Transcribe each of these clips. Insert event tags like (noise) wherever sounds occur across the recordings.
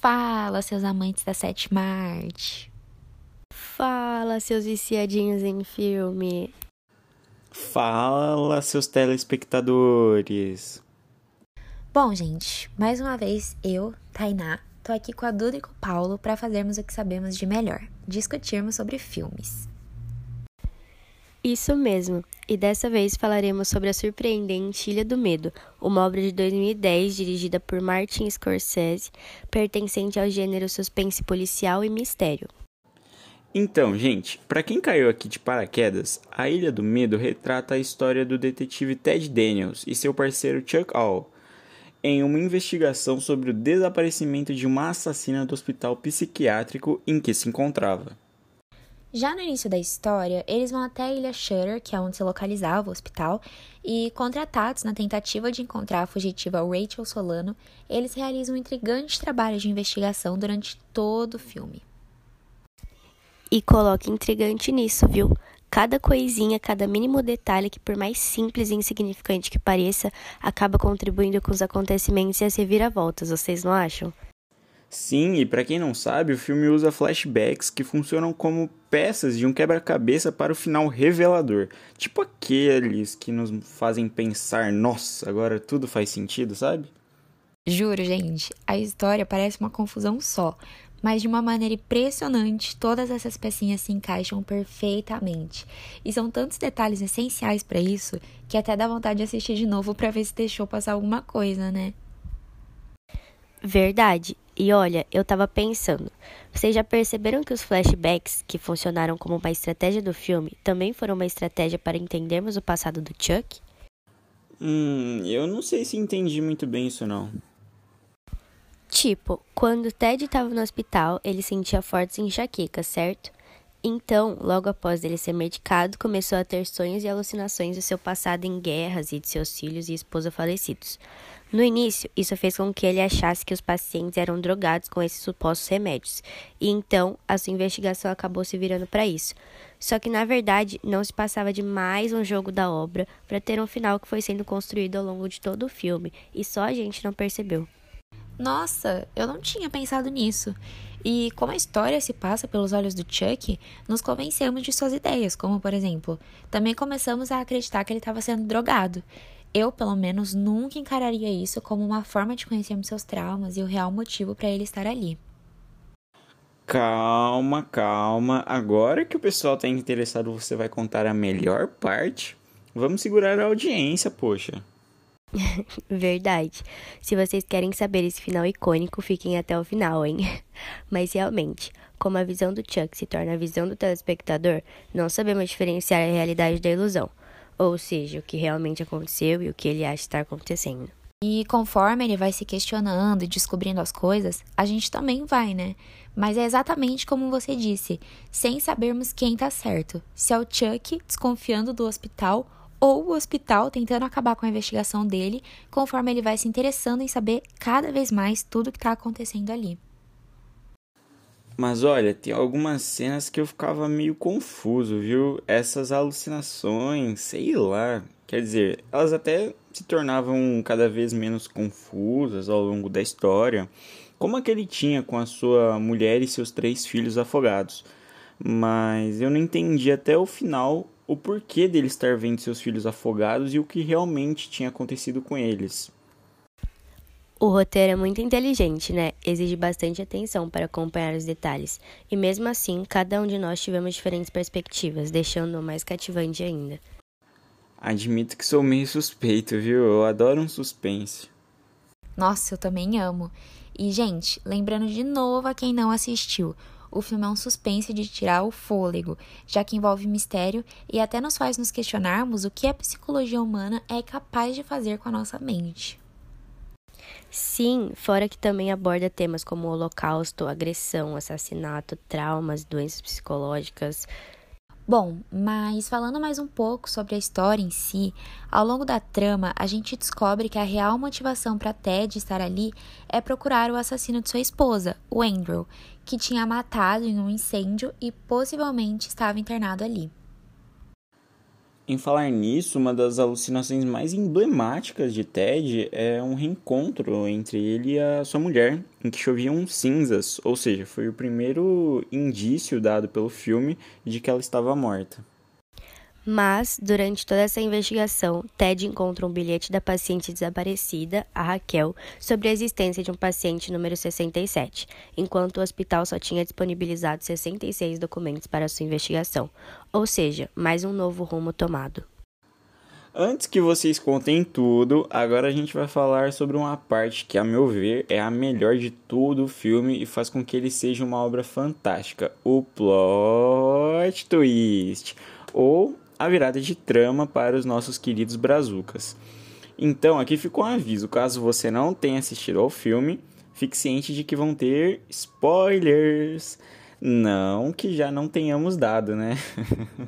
Fala, seus amantes da sétima arte. Fala, seus viciadinhos em filme. Fala, seus telespectadores. Bom, gente, mais uma vez eu, Tainá, tô aqui com a Duda e com o Paulo para fazermos o que sabemos de melhor, discutirmos sobre filmes. Isso mesmo, e dessa vez falaremos sobre a surpreendente Ilha do Medo, uma obra de 2010 dirigida por Martin Scorsese, pertencente ao gênero suspense policial e mistério. Então, gente, para quem caiu aqui de paraquedas, A Ilha do Medo retrata a história do detetive Ted Daniels e seu parceiro Chuck All em uma investigação sobre o desaparecimento de uma assassina do hospital psiquiátrico em que se encontrava. Já no início da história, eles vão até a ilha Shutter, que é onde se localizava o hospital, e, contratados na tentativa de encontrar a fugitiva Rachel Solano, eles realizam um intrigante trabalho de investigação durante todo o filme. E coloque intrigante nisso, viu? Cada coisinha, cada mínimo detalhe que, por mais simples e insignificante que pareça, acaba contribuindo com os acontecimentos e as reviravoltas, vocês não acham? Sim, e para quem não sabe, o filme usa flashbacks que funcionam como peças de um quebra-cabeça para o final revelador. Tipo aqueles que nos fazem pensar, nossa, agora tudo faz sentido, sabe? Juro, gente, a história parece uma confusão só, mas de uma maneira impressionante, todas essas pecinhas se encaixam perfeitamente. E são tantos detalhes essenciais para isso que até dá vontade de assistir de novo para ver se deixou passar alguma coisa, né? Verdade. E olha, eu tava pensando, vocês já perceberam que os flashbacks, que funcionaram como uma estratégia do filme, também foram uma estratégia para entendermos o passado do Chuck? Hum, eu não sei se entendi muito bem isso não. Tipo, quando Ted estava no hospital, ele sentia fortes enxaquecas, certo? Então, logo após ele ser medicado, começou a ter sonhos e alucinações do seu passado em guerras e de seus filhos e esposa falecidos. No início, isso fez com que ele achasse que os pacientes eram drogados com esses supostos remédios, e então a sua investigação acabou se virando para isso. Só que na verdade não se passava de mais um jogo da obra para ter um final que foi sendo construído ao longo de todo o filme, e só a gente não percebeu. Nossa, eu não tinha pensado nisso. E como a história se passa pelos olhos do Chuck, nos convencemos de suas ideias, como por exemplo, também começamos a acreditar que ele estava sendo drogado. Eu, pelo menos, nunca encararia isso como uma forma de conhecermos seus traumas e o real motivo para ele estar ali. Calma, calma. Agora que o pessoal está interessado, você vai contar a melhor parte? Vamos segurar a audiência, poxa. (laughs) Verdade. Se vocês querem saber esse final icônico, fiquem até o final, hein? (laughs) Mas realmente, como a visão do Chuck se torna a visão do telespectador, não sabemos diferenciar a realidade da ilusão ou seja, o que realmente aconteceu e o que ele acha estar acontecendo. E conforme ele vai se questionando e descobrindo as coisas, a gente também vai, né? Mas é exatamente como você disse, sem sabermos quem tá certo. Se é o Chuck desconfiando do hospital ou o hospital tentando acabar com a investigação dele, conforme ele vai se interessando em saber cada vez mais tudo o que tá acontecendo ali. Mas olha, tem algumas cenas que eu ficava meio confuso, viu? Essas alucinações, sei lá. Quer dizer, elas até se tornavam cada vez menos confusas ao longo da história, como a que ele tinha com a sua mulher e seus três filhos afogados. Mas eu não entendi até o final o porquê dele estar vendo seus filhos afogados e o que realmente tinha acontecido com eles. O roteiro é muito inteligente, né? Exige bastante atenção para acompanhar os detalhes. E mesmo assim, cada um de nós tivemos diferentes perspectivas, deixando-o mais cativante ainda. Admito que sou meio suspeito, viu? Eu adoro um suspense. Nossa, eu também amo. E, gente, lembrando de novo a quem não assistiu, o filme é um suspense de tirar o fôlego, já que envolve mistério e até nos faz nos questionarmos o que a psicologia humana é capaz de fazer com a nossa mente. Sim, fora que também aborda temas como holocausto, agressão, assassinato, traumas, doenças psicológicas. Bom, mas falando mais um pouco sobre a história em si, ao longo da trama a gente descobre que a real motivação para Ted estar ali é procurar o assassino de sua esposa, o Andrew, que tinha matado em um incêndio e possivelmente estava internado ali. Em falar nisso, uma das alucinações mais emblemáticas de Ted é um reencontro entre ele e a sua mulher, em que choviam cinzas, ou seja, foi o primeiro indício dado pelo filme de que ela estava morta. Mas, durante toda essa investigação, Ted encontra um bilhete da paciente desaparecida, a Raquel, sobre a existência de um paciente número 67, enquanto o hospital só tinha disponibilizado 66 documentos para sua investigação, ou seja, mais um novo rumo tomado. Antes que vocês contem tudo, agora a gente vai falar sobre uma parte que, a meu ver, é a melhor de todo o filme e faz com que ele seja uma obra fantástica: o plot twist, ou a virada de trama para os nossos queridos brazucas. Então, aqui ficou um aviso: caso você não tenha assistido ao filme, fique ciente de que vão ter spoilers. Não que já não tenhamos dado, né?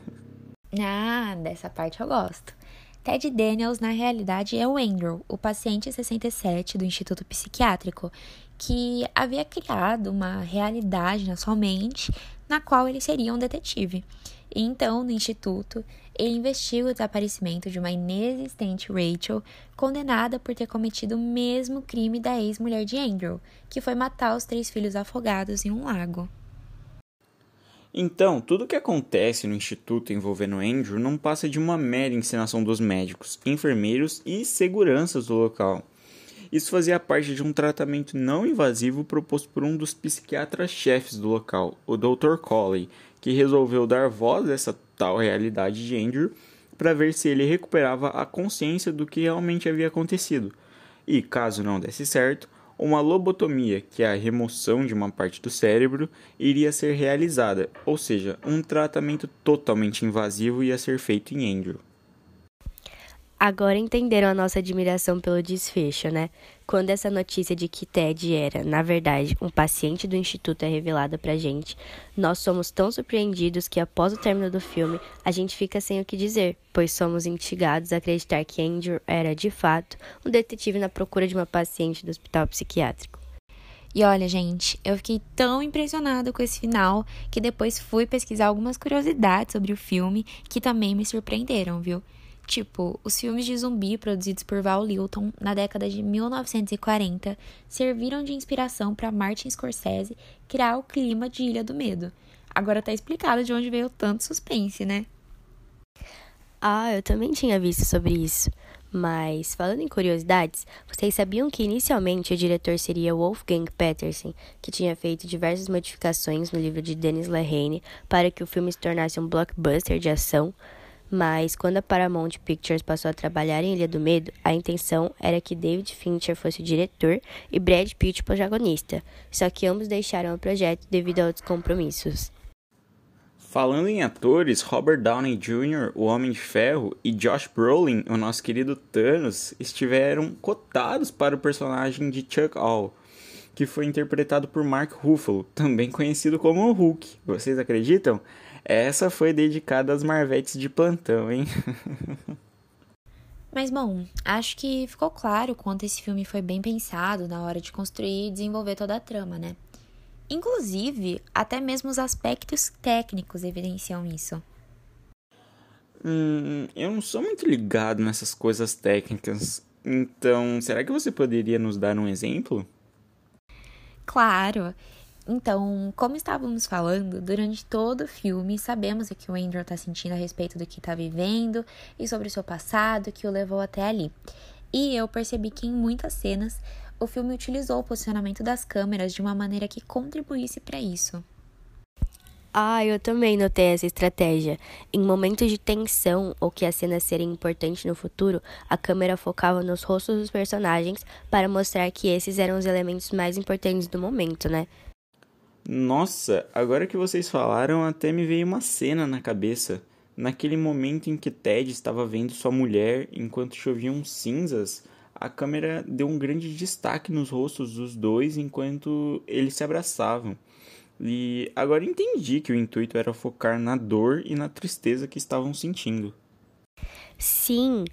(laughs) ah, dessa parte eu gosto. Ted Daniels, na realidade, é o Andrew, o paciente 67 do Instituto Psiquiátrico, que havia criado uma realidade na sua mente na qual ele seria um detetive. E então, no instituto, ele investiga o desaparecimento de uma inexistente Rachel, condenada por ter cometido o mesmo crime da ex-mulher de Andrew, que foi matar os três filhos afogados em um lago. Então, tudo o que acontece no instituto envolvendo Andrew não passa de uma mera encenação dos médicos, enfermeiros e seguranças do local. Isso fazia parte de um tratamento não invasivo proposto por um dos psiquiatras-chefes do local, o Dr. Coley, que resolveu dar voz a essa tal realidade de Andrew para ver se ele recuperava a consciência do que realmente havia acontecido. E, caso não desse certo, uma lobotomia, que é a remoção de uma parte do cérebro, iria ser realizada, ou seja, um tratamento totalmente invasivo ia ser feito em Andrew. Agora entenderam a nossa admiração pelo desfecho, né? Quando essa notícia de que Ted era, na verdade, um paciente do instituto é revelada pra gente, nós somos tão surpreendidos que após o término do filme, a gente fica sem o que dizer, pois somos instigados a acreditar que Andrew era, de fato, um detetive na procura de uma paciente do hospital psiquiátrico. E olha, gente, eu fiquei tão impressionada com esse final que depois fui pesquisar algumas curiosidades sobre o filme que também me surpreenderam, viu? Tipo, os filmes de zumbi produzidos por Val Lilton na década de 1940 serviram de inspiração para Martin Scorsese criar o clima de Ilha do Medo. Agora tá explicado de onde veio tanto suspense, né? Ah, eu também tinha visto sobre isso. Mas, falando em curiosidades, vocês sabiam que inicialmente o diretor seria Wolfgang Petersen, que tinha feito diversas modificações no livro de Dennis Lehane para que o filme se tornasse um blockbuster de ação? Mas quando a Paramount Pictures passou a trabalhar em Ilha do Medo, a intenção era que David Fincher fosse o diretor e Brad Pitt o protagonista. Só que ambos deixaram o projeto devido a outros compromissos. Falando em atores, Robert Downey Jr., o Homem de Ferro, e Josh Brolin, o nosso querido Thanos, estiveram cotados para o personagem de Chuck All, que foi interpretado por Mark Ruffalo, também conhecido como Hulk. Vocês acreditam? Essa foi dedicada às Marvetes de plantão, hein? (laughs) Mas bom, acho que ficou claro quanto esse filme foi bem pensado na hora de construir e desenvolver toda a trama, né? Inclusive, até mesmo os aspectos técnicos evidenciam isso. Hum, eu não sou muito ligado nessas coisas técnicas. Então, será que você poderia nos dar um exemplo? Claro. Então, como estávamos falando, durante todo o filme, sabemos o que o Andrew está sentindo a respeito do que está vivendo e sobre o seu passado que o levou até ali. E eu percebi que em muitas cenas o filme utilizou o posicionamento das câmeras de uma maneira que contribuísse para isso. Ah, eu também notei essa estratégia. Em momentos de tensão ou que a cena seria importante no futuro, a câmera focava nos rostos dos personagens para mostrar que esses eram os elementos mais importantes do momento, né? Nossa, agora que vocês falaram, até me veio uma cena na cabeça. Naquele momento em que Ted estava vendo sua mulher enquanto choviam cinzas, a câmera deu um grande destaque nos rostos dos dois enquanto eles se abraçavam. E agora entendi que o intuito era focar na dor e na tristeza que estavam sentindo. Sim,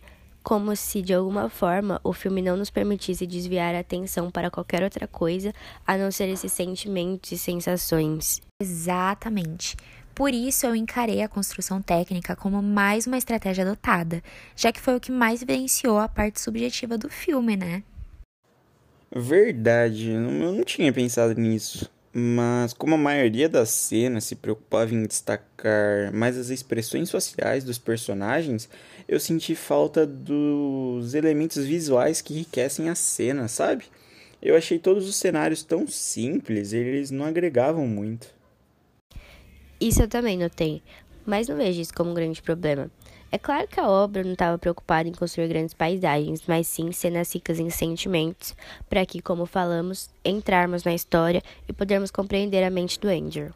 como se de alguma forma o filme não nos permitisse desviar a atenção para qualquer outra coisa a não ser esses sentimentos e sensações. Exatamente. Por isso eu encarei a construção técnica como mais uma estratégia adotada, já que foi o que mais evidenciou a parte subjetiva do filme, né? Verdade, eu não tinha pensado nisso. Mas como a maioria das cenas se preocupava em destacar mais as expressões sociais dos personagens, eu senti falta dos elementos visuais que enriquecem a cena, sabe? Eu achei todos os cenários tão simples, eles não agregavam muito. Isso eu também notei, mas não vejo isso como um grande problema. É claro que a obra não estava preocupada em construir grandes paisagens, mas sim cenas ricas em sentimentos, para que, como falamos, entrarmos na história e podermos compreender a mente do Andrew.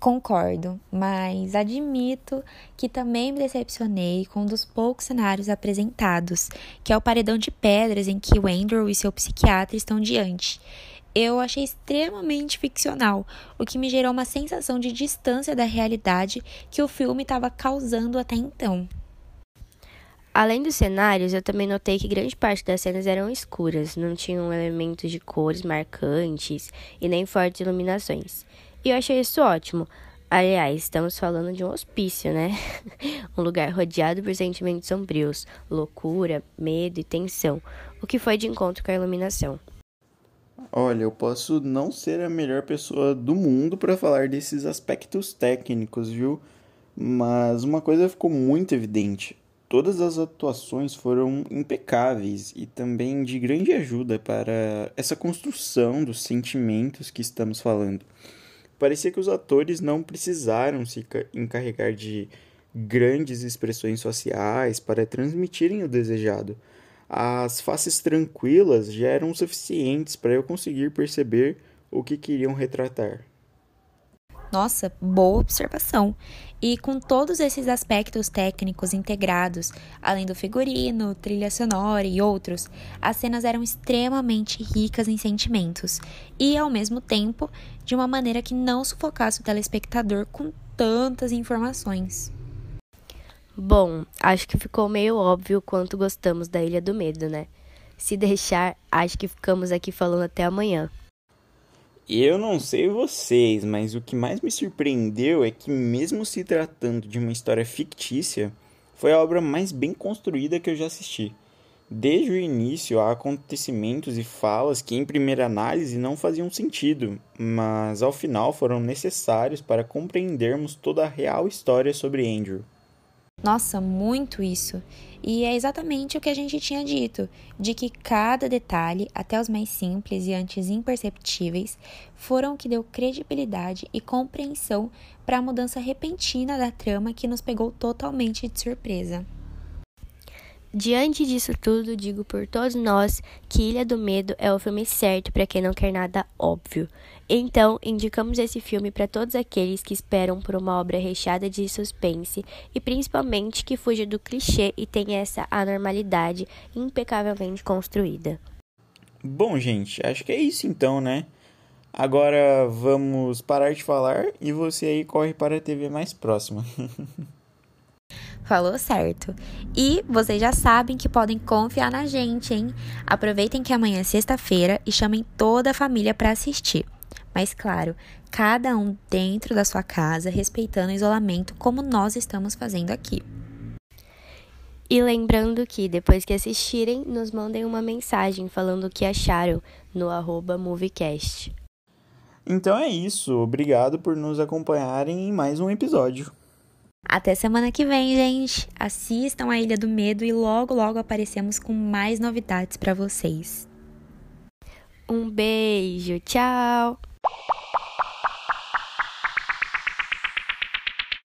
Concordo, mas admito que também me decepcionei com um dos poucos cenários apresentados, que é o paredão de pedras em que o Andrew e seu psiquiatra estão diante eu achei extremamente ficcional, o que me gerou uma sensação de distância da realidade que o filme estava causando até então. Além dos cenários, eu também notei que grande parte das cenas eram escuras, não tinham elementos de cores marcantes e nem fortes iluminações. E eu achei isso ótimo. Aliás, estamos falando de um hospício, né? (laughs) um lugar rodeado por sentimentos sombrios, loucura, medo e tensão, o que foi de encontro com a iluminação. Olha, eu posso não ser a melhor pessoa do mundo para falar desses aspectos técnicos, viu? Mas uma coisa ficou muito evidente: todas as atuações foram impecáveis e também de grande ajuda para essa construção dos sentimentos que estamos falando. Parecia que os atores não precisaram se encarregar de grandes expressões sociais para transmitirem o desejado as faces tranquilas já eram suficientes para eu conseguir perceber o que queriam retratar. Nossa, boa observação. E com todos esses aspectos técnicos integrados, além do figurino, trilha sonora e outros, as cenas eram extremamente ricas em sentimentos e, ao mesmo tempo, de uma maneira que não sufocasse o telespectador com tantas informações. Bom, acho que ficou meio óbvio quanto gostamos da Ilha do Medo, né? Se deixar, acho que ficamos aqui falando até amanhã. Eu não sei vocês, mas o que mais me surpreendeu é que, mesmo se tratando de uma história fictícia, foi a obra mais bem construída que eu já assisti. Desde o início, há acontecimentos e falas que, em primeira análise, não faziam sentido, mas ao final foram necessários para compreendermos toda a real história sobre Andrew. Nossa, muito isso. E é exatamente o que a gente tinha dito, de que cada detalhe, até os mais simples e antes imperceptíveis, foram o que deu credibilidade e compreensão para a mudança repentina da trama que nos pegou totalmente de surpresa. Diante disso tudo, digo por todos nós que Ilha do Medo é o filme certo para quem não quer nada óbvio. Então, indicamos esse filme para todos aqueles que esperam por uma obra recheada de suspense e principalmente que fuja do clichê e tenha essa anormalidade impecavelmente construída. Bom, gente, acho que é isso então, né? Agora vamos parar de falar e você aí corre para a TV mais próxima. (laughs) Falou certo. E vocês já sabem que podem confiar na gente, hein? Aproveitem que amanhã é sexta-feira e chamem toda a família para assistir. Mas claro, cada um dentro da sua casa, respeitando o isolamento, como nós estamos fazendo aqui. E lembrando que depois que assistirem, nos mandem uma mensagem falando o que acharam no arroba Moviecast. Então é isso. Obrigado por nos acompanharem em mais um episódio. Até semana que vem, gente. Assistam a Ilha do Medo e logo logo aparecemos com mais novidades para vocês. Um beijo, tchau.